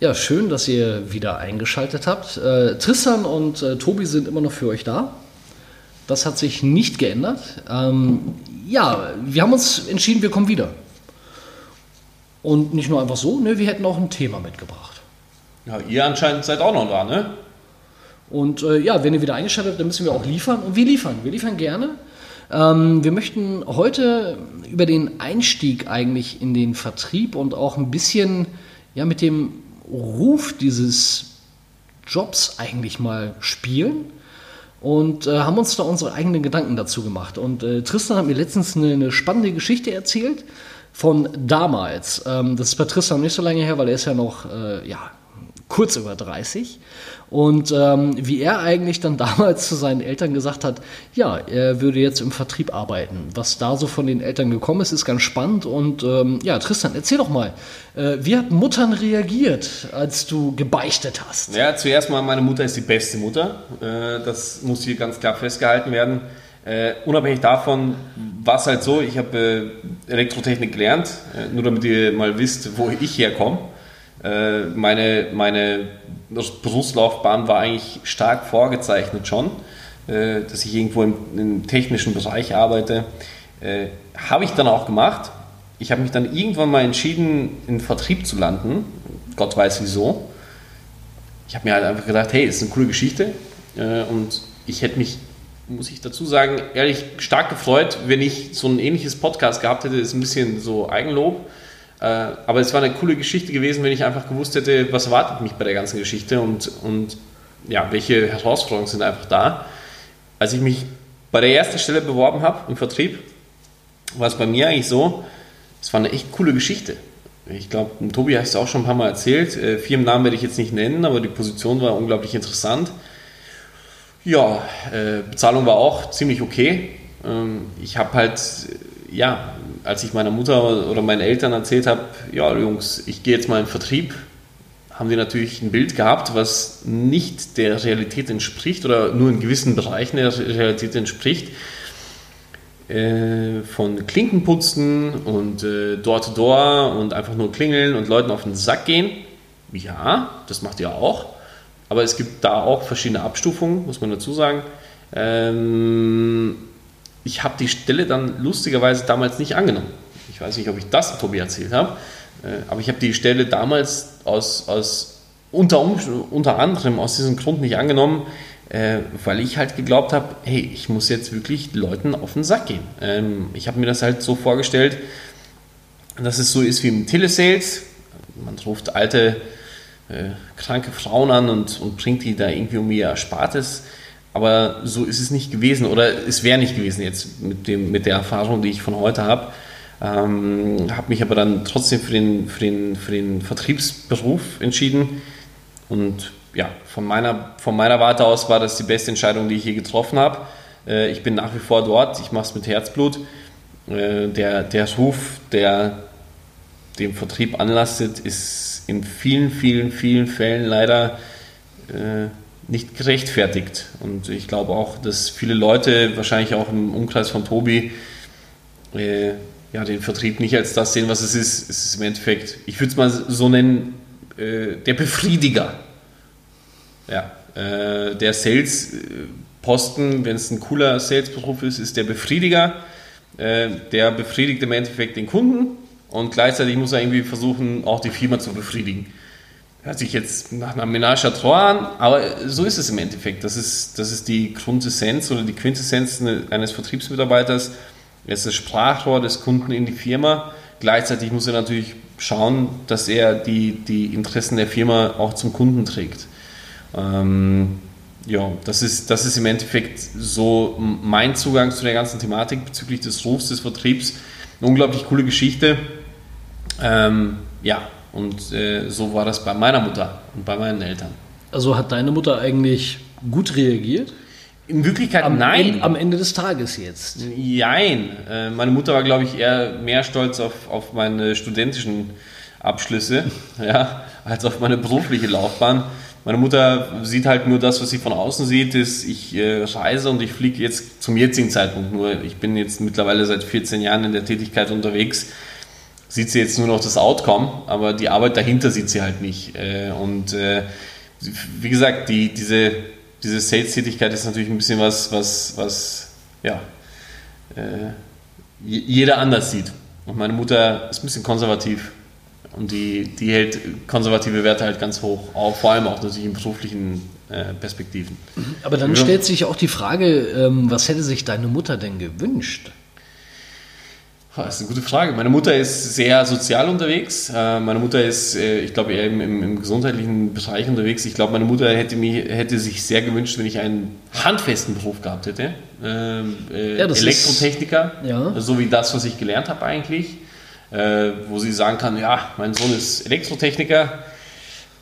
Ja, schön, dass ihr wieder eingeschaltet habt. Äh, Tristan und äh, Tobi sind immer noch für euch da. Das hat sich nicht geändert. Ähm, ja, wir haben uns entschieden, wir kommen wieder. Und nicht nur einfach so, ne, wir hätten auch ein Thema mitgebracht. Ja, ihr anscheinend seid auch noch da, ne? Und äh, ja, wenn ihr wieder eingeschaltet habt, dann müssen wir auch liefern. Und wir liefern, wir liefern gerne. Ähm, wir möchten heute über den Einstieg eigentlich in den Vertrieb und auch ein bisschen ja, mit dem Ruf dieses Jobs eigentlich mal spielen und äh, haben uns da unsere eigenen Gedanken dazu gemacht. Und äh, Tristan hat mir letztens eine, eine, spannende Geschichte erzählt von damals. Ähm, das ist bei Tristan nicht so lange her, weil er ist ja noch äh, ja, kurz über 30. Und ähm, wie er eigentlich dann damals zu seinen Eltern gesagt hat, ja, er würde jetzt im Vertrieb arbeiten. Was da so von den Eltern gekommen ist, ist ganz spannend. Und ähm, ja, Tristan, erzähl doch mal, äh, wie hat Muttern reagiert, als du gebeichtet hast? Ja, zuerst mal, meine Mutter ist die beste Mutter. Äh, das muss hier ganz klar festgehalten werden. Uh, unabhängig davon war es halt so, ich habe äh, Elektrotechnik gelernt, äh, nur damit ihr mal wisst, wo ich herkomme. Äh, meine, meine Berufslaufbahn war eigentlich stark vorgezeichnet schon, äh, dass ich irgendwo im, im technischen Bereich arbeite. Äh, habe ich dann auch gemacht. Ich habe mich dann irgendwann mal entschieden, in Vertrieb zu landen. Gott weiß wieso. Ich habe mir halt einfach gedacht, hey, das ist eine coole Geschichte. und ich hätte mich, muss ich dazu sagen, ehrlich stark gefreut, wenn ich so ein ähnliches Podcast gehabt hätte. Das ist ein bisschen so Eigenlob aber es war eine coole Geschichte gewesen, wenn ich einfach gewusst hätte, was erwartet mich bei der ganzen Geschichte und, und ja, welche Herausforderungen sind einfach da. Als ich mich bei der ersten Stelle beworben habe im Vertrieb, war es bei mir eigentlich so, es war eine echt coole Geschichte. Ich glaube, Tobi hat es auch schon ein paar Mal erzählt. Äh, Firmennamen werde ich jetzt nicht nennen, aber die Position war unglaublich interessant. Ja, äh, Bezahlung war auch ziemlich okay. Ähm, ich habe halt, ja, als ich meiner Mutter oder meinen Eltern erzählt habe, ja Jungs, ich gehe jetzt mal in Vertrieb, haben die natürlich ein Bild gehabt, was nicht der Realität entspricht oder nur in gewissen Bereichen der Realität entspricht. Äh, von Klinkenputzen und äh, Door-to-Door und einfach nur klingeln und Leuten auf den Sack gehen. Ja, das macht ihr auch. Aber es gibt da auch verschiedene Abstufungen, muss man dazu sagen. Ähm, ich habe die Stelle dann lustigerweise damals nicht angenommen. Ich weiß nicht, ob ich das Tobi erzählt habe, äh, aber ich habe die Stelle damals aus, aus unter, unter anderem aus diesem Grund nicht angenommen, äh, weil ich halt geglaubt habe, hey, ich muss jetzt wirklich Leuten auf den Sack gehen. Ähm, ich habe mir das halt so vorgestellt, dass es so ist wie im Telesales. Man ruft alte, äh, kranke Frauen an und, und bringt die da irgendwie um ihr Erspartes aber so ist es nicht gewesen oder es wäre nicht gewesen jetzt mit, dem, mit der Erfahrung, die ich von heute habe. Ähm, habe mich aber dann trotzdem für den, für, den, für den Vertriebsberuf entschieden. Und ja, von meiner, von meiner Warte aus war das die beste Entscheidung, die ich je getroffen habe. Äh, ich bin nach wie vor dort, ich mache es mit Herzblut. Äh, der, der Ruf, der dem Vertrieb anlastet, ist in vielen, vielen, vielen Fällen leider äh, nicht gerechtfertigt. Und ich glaube auch, dass viele Leute, wahrscheinlich auch im Umkreis von Tobi, äh, ja, den Vertrieb nicht als das sehen, was es ist. Es ist im Endeffekt, ich würde es mal so nennen, äh, der Befriediger. Ja, äh, der Sales-Posten, wenn es ein cooler Sales-Beruf ist, ist der Befriediger. Äh, der befriedigt im Endeffekt den Kunden und gleichzeitig muss er irgendwie versuchen, auch die Firma zu befriedigen hört sich jetzt nach einer Ménage à trois an, aber so ist es im Endeffekt. Das ist, das ist die Grundessenz oder die Quintessenz eines Vertriebsmitarbeiters. Er ist das Sprachrohr des Kunden in die Firma. Gleichzeitig muss er natürlich schauen, dass er die, die Interessen der Firma auch zum Kunden trägt. Ähm, ja, das ist, das ist im Endeffekt so mein Zugang zu der ganzen Thematik bezüglich des Rufs des Vertriebs. Eine unglaublich coole Geschichte. Ähm, ja, und äh, so war das bei meiner Mutter und bei meinen Eltern. Also hat deine Mutter eigentlich gut reagiert? In Wirklichkeit am nein. Ende, am Ende des Tages jetzt. Nein. Äh, meine Mutter war, glaube ich, eher mehr stolz auf, auf meine studentischen Abschlüsse ja, als auf meine berufliche Laufbahn. Meine Mutter sieht halt nur das, was sie von außen sieht, ist, ich äh, reise und ich fliege jetzt zum jetzigen Zeitpunkt nur. Ich bin jetzt mittlerweile seit 14 Jahren in der Tätigkeit unterwegs sieht sie jetzt nur noch das Outcome, aber die Arbeit dahinter sieht sie halt nicht. Äh, und äh, wie gesagt, die, diese, diese Sales-Tätigkeit ist natürlich ein bisschen was, was, was ja, äh, jeder anders sieht. Und meine Mutter ist ein bisschen konservativ und die, die hält konservative Werte halt ganz hoch, auch, vor allem auch natürlich in beruflichen äh, Perspektiven. Aber dann stellt sich auch die Frage, ähm, was hätte sich deine Mutter denn gewünscht? Das ist eine gute Frage. Meine Mutter ist sehr sozial unterwegs. Äh, meine Mutter ist, äh, ich glaube, eher im, im, gesundheitlichen Bereich unterwegs. Ich glaube, meine Mutter hätte, mich, hätte sich sehr gewünscht, wenn ich einen handfesten Beruf gehabt hätte. Ähm, äh, ja, Elektrotechniker, ist, ja. so wie das, was ich gelernt habe eigentlich. wo sie sagen kann, ja, mein Sohn ist Elektrotechniker.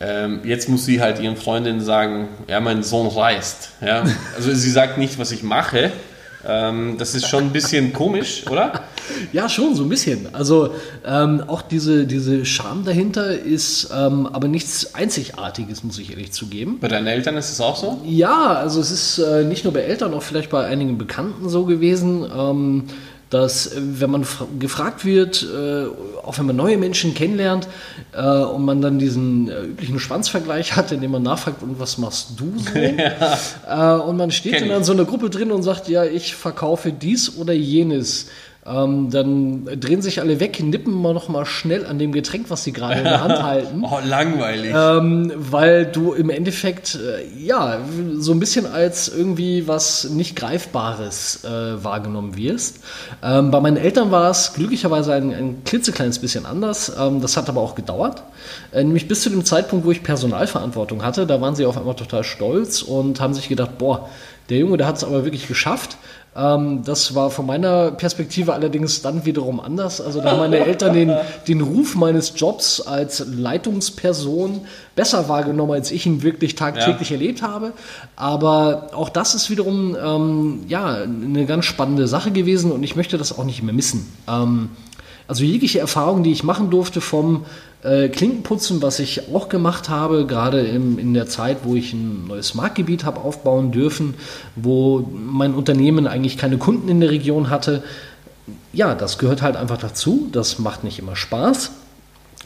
Ähm, jetzt muss sie halt ihren Freundinnen sagen, ja, mein Sohn reist. Ja? Also sie sagt nicht, was ich mache, ähm, das ist schon ein bisschen komisch, oder? Ja, schon, so ein bisschen. Also ähm, auch diese, diese Scham dahinter ist ähm, aber nichts Einzigartiges, muss ich ehrlich zugeben. Bei deinen Eltern ist es auch so? Ja, also es ist äh, nicht nur bei Eltern, auch vielleicht bei einigen Bekannten so gewesen. Ähm, dass äh, wenn man gefragt wird, äh, auch wenn man neue Menschen kennenlernt äh, und man dann diesen üblichen Schwanzvergleich hat, indem man nachfragt, und was machst du so? Ja. und man steht Kenn dann in so einer Gruppe drin und sagt, ja, ich verkaufe dies oder jenes. Ähm, dann drehen sich alle weg, nippen mal noch mal schnell an dem Getränk, was sie gerade in der Hand halten. oh, langweilig. Ähm, weil du im Endeffekt, äh, ja, so ein bisschen als irgendwie was nicht Greifbares äh, wahrgenommen wirst. Ähm, bei meinen Eltern war es glücklicherweise ein, ein klitzekleines bisschen anders. Ähm, das hat aber auch gedauert. Äh, nämlich bis zu dem Zeitpunkt, wo ich Personalverantwortung hatte, da waren sie auf einmal total stolz und haben sich gedacht, boah, der Junge, der hat es aber wirklich geschafft. Ähm, das war von meiner Perspektive allerdings dann wiederum anders. Also da haben meine Eltern den, den Ruf meines Jobs als Leitungsperson besser wahrgenommen, als ich ihn wirklich tagtäglich ja. erlebt habe. Aber auch das ist wiederum ähm, ja, eine ganz spannende Sache gewesen und ich möchte das auch nicht mehr missen. Ähm, also jegliche Erfahrung, die ich machen durfte vom äh, Klinkenputzen, was ich auch gemacht habe, gerade in der Zeit, wo ich ein neues Marktgebiet habe aufbauen dürfen, wo mein Unternehmen eigentlich keine Kunden in der Region hatte. Ja, das gehört halt einfach dazu. Das macht nicht immer Spaß.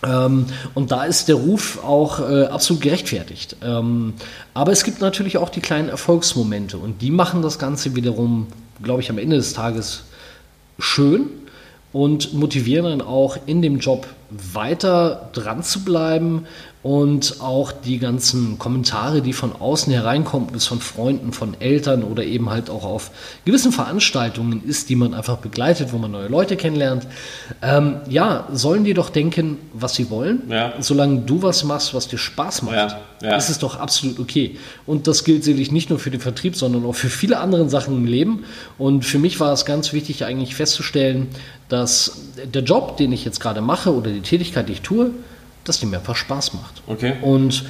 Ähm, und da ist der Ruf auch äh, absolut gerechtfertigt. Ähm, aber es gibt natürlich auch die kleinen Erfolgsmomente und die machen das Ganze wiederum, glaube ich, am Ende des Tages schön und motivieren dann auch in dem Job weiter dran zu bleiben und auch die ganzen Kommentare, die von außen hereinkommen, bis von Freunden, von Eltern oder eben halt auch auf gewissen Veranstaltungen ist, die man einfach begleitet, wo man neue Leute kennenlernt. Ähm, ja, sollen die doch denken, was sie wollen. Ja. Solange du was machst, was dir Spaß macht, ja. Ja. ist es doch absolut okay. Und das gilt sicherlich nicht nur für den Vertrieb, sondern auch für viele andere Sachen im Leben. Und für mich war es ganz wichtig, eigentlich festzustellen, dass der Job, den ich jetzt gerade mache oder die Tätigkeit, die ich tue, dass die mir einfach Spaß macht. Okay. Und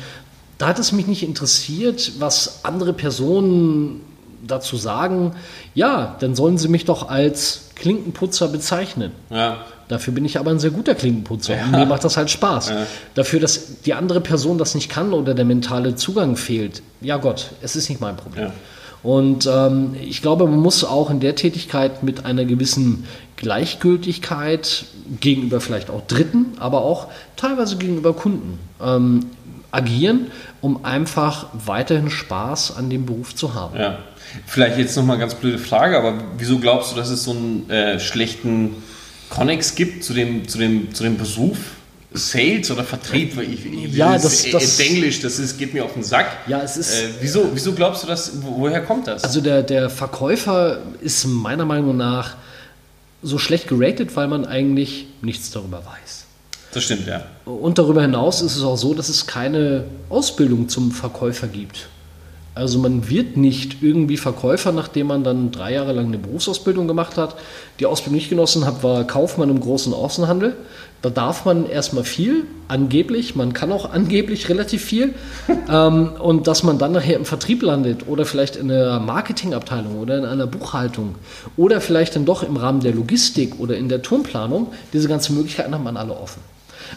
da hat es mich nicht interessiert, was andere Personen dazu sagen. Ja, dann sollen sie mich doch als Klinkenputzer bezeichnen. Ja. Dafür bin ich aber ein sehr guter Klinkenputzer ja. und mir macht das halt Spaß. Ja. Dafür, dass die andere Person das nicht kann oder der mentale Zugang fehlt, ja Gott, es ist nicht mein Problem. Ja. Und ähm, ich glaube, man muss auch in der Tätigkeit mit einer gewissen Gleichgültigkeit gegenüber vielleicht auch Dritten, aber auch teilweise gegenüber Kunden ähm, agieren, um einfach weiterhin Spaß an dem Beruf zu haben. Ja. Vielleicht jetzt nochmal eine ganz blöde Frage, aber wieso glaubst du, dass es so einen äh, schlechten Connex gibt zu dem, zu dem, zu dem Beruf? Sales oder Vertrieb, ich, ich, ja, das, das, das Englisch, das ist, geht mir auf den Sack. Ja, es ist. Äh, wieso, wieso glaubst du das? Woher kommt das? Also der, der Verkäufer ist meiner Meinung nach so schlecht geratet, weil man eigentlich nichts darüber weiß. Das stimmt, ja. Und darüber hinaus ist es auch so, dass es keine Ausbildung zum Verkäufer gibt. Also man wird nicht irgendwie Verkäufer, nachdem man dann drei Jahre lang eine Berufsausbildung gemacht hat. Die Ausbildung, die ich genossen habe, war Kaufmann im großen Außenhandel. Da darf man erstmal viel, angeblich, man kann auch angeblich relativ viel. ähm, und dass man dann nachher im Vertrieb landet oder vielleicht in einer Marketingabteilung oder in einer Buchhaltung oder vielleicht dann doch im Rahmen der Logistik oder in der Turmplanung, diese ganzen Möglichkeiten haben man alle offen.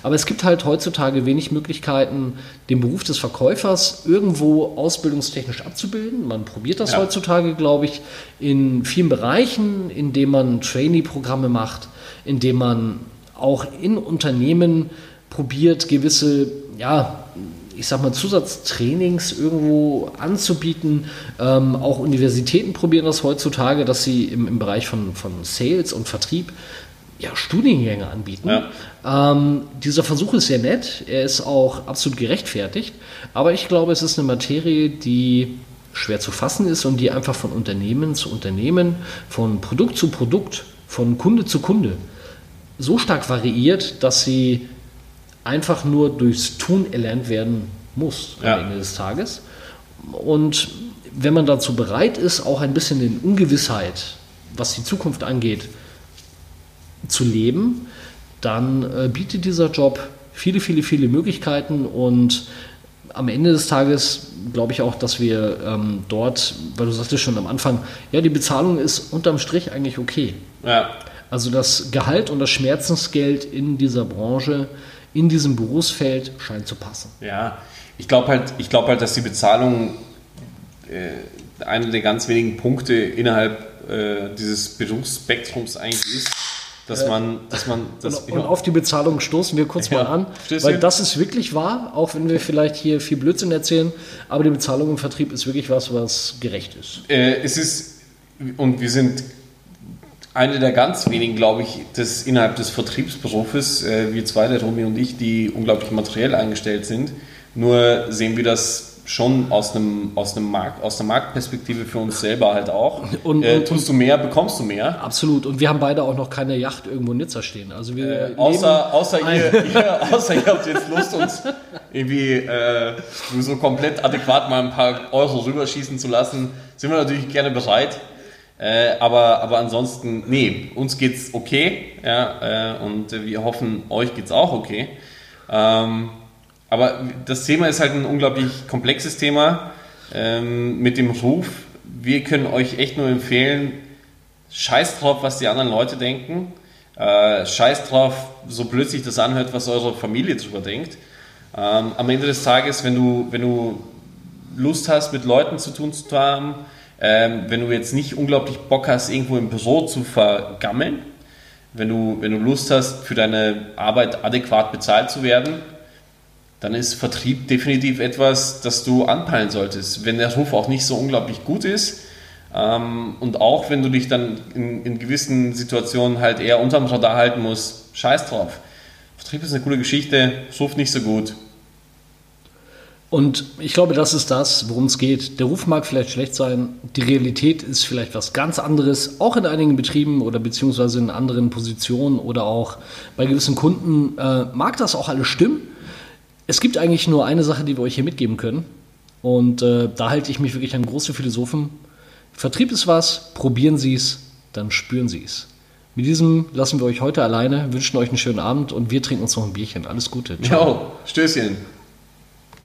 Aber es gibt halt heutzutage wenig Möglichkeiten, den Beruf des Verkäufers irgendwo ausbildungstechnisch abzubilden. Man probiert das ja. heutzutage, glaube ich, in vielen Bereichen, indem man Trainee-Programme macht, indem man auch in Unternehmen probiert, gewisse, ja, ich sag mal, Zusatztrainings irgendwo anzubieten. Ähm, auch Universitäten probieren das heutzutage, dass sie im, im Bereich von, von Sales und Vertrieb ja, Studiengänge anbieten. Ja. Ähm, dieser Versuch ist sehr nett, er ist auch absolut gerechtfertigt, aber ich glaube, es ist eine Materie, die schwer zu fassen ist und die einfach von Unternehmen zu Unternehmen, von Produkt zu Produkt, von Kunde zu Kunde so stark variiert, dass sie einfach nur durchs Tun erlernt werden muss am Ende des Tages. Und wenn man dazu bereit ist, auch ein bisschen in Ungewissheit, was die Zukunft angeht, zu leben, dann äh, bietet dieser Job viele, viele, viele Möglichkeiten und am Ende des Tages glaube ich auch, dass wir ähm, dort, weil du sagtest schon am Anfang, ja, die Bezahlung ist unterm Strich eigentlich okay. Ja. Also das Gehalt und das Schmerzensgeld in dieser Branche, in diesem Berufsfeld scheint zu passen. Ja, ich glaube halt, ich halt, dass die Bezahlung äh, einer der ganz wenigen Punkte innerhalb äh, dieses Berufsspektrums eigentlich ist dass man, dass man das, und, und, auf die Bezahlung stoßen wir kurz ja, mal an, weil das ist wirklich wahr, auch wenn wir vielleicht hier viel Blödsinn erzählen, aber die Bezahlung im Vertrieb ist wirklich was, was gerecht ist. Äh, es ist, und wir sind eine der ganz wenigen, glaube ich, des, innerhalb des Vertriebsberufes, äh, wir zwei, der Romy und ich, die unglaublich materiell eingestellt sind. Nur sehen wir das schon aus einem, aus einem Markt, aus der Marktperspektive für uns selber halt auch. Und, äh, tust du mehr, bekommst du mehr. Absolut. Und wir haben beide auch noch keine Yacht irgendwo in Nizza stehen. Also wir äh, außer, außer, ihr, ihr, außer ihr habt jetzt Lust, uns irgendwie äh, so komplett adäquat mal ein paar Euro rüberschießen zu lassen, sind wir natürlich gerne bereit. Äh, aber, aber ansonsten, nee, uns geht's okay. Ja, äh, und wir hoffen, euch geht's auch okay. Ähm, aber das Thema ist halt ein unglaublich komplexes Thema ähm, mit dem Ruf. Wir können euch echt nur empfehlen, scheiß drauf, was die anderen Leute denken. Äh, scheiß drauf, so plötzlich das anhört, was eure Familie darüber denkt. Ähm, am Ende des Tages, wenn du, wenn du Lust hast, mit Leuten zu tun zu haben, ähm, wenn du jetzt nicht unglaublich Bock hast, irgendwo im Büro zu vergammeln, wenn du, wenn du Lust hast, für deine Arbeit adäquat bezahlt zu werden, dann ist Vertrieb definitiv etwas, das du anpeilen solltest. Wenn der Ruf auch nicht so unglaublich gut ist ähm, und auch wenn du dich dann in, in, gewissen Situationen halt eher unterm Radar halten musst, scheiß drauf. Vertrieb ist eine coole Geschichte, Ruf nicht so gut. Und ich glaube, das ist das, worum es geht. Der Ruf mag vielleicht schlecht sein, die Realität ist vielleicht was ganz anderes, auch in einigen Betrieben oder beziehungsweise in anderen Positionen oder auch bei gewissen Kunden äh, mag das auch alles stimmen. Es gibt eigentlich nur eine Sache, die wir euch hier mitgeben können. Und äh, da halte ich mich wirklich an große Philosophen. Vertrieb ist was, probieren Sie es, dann spüren Sie es. Mit diesem lassen wir euch heute alleine, wünschen euch einen schönen Abend und wir trinken uns noch ein Bierchen. Alles Gute. Ciao. Ciao. Stößchen.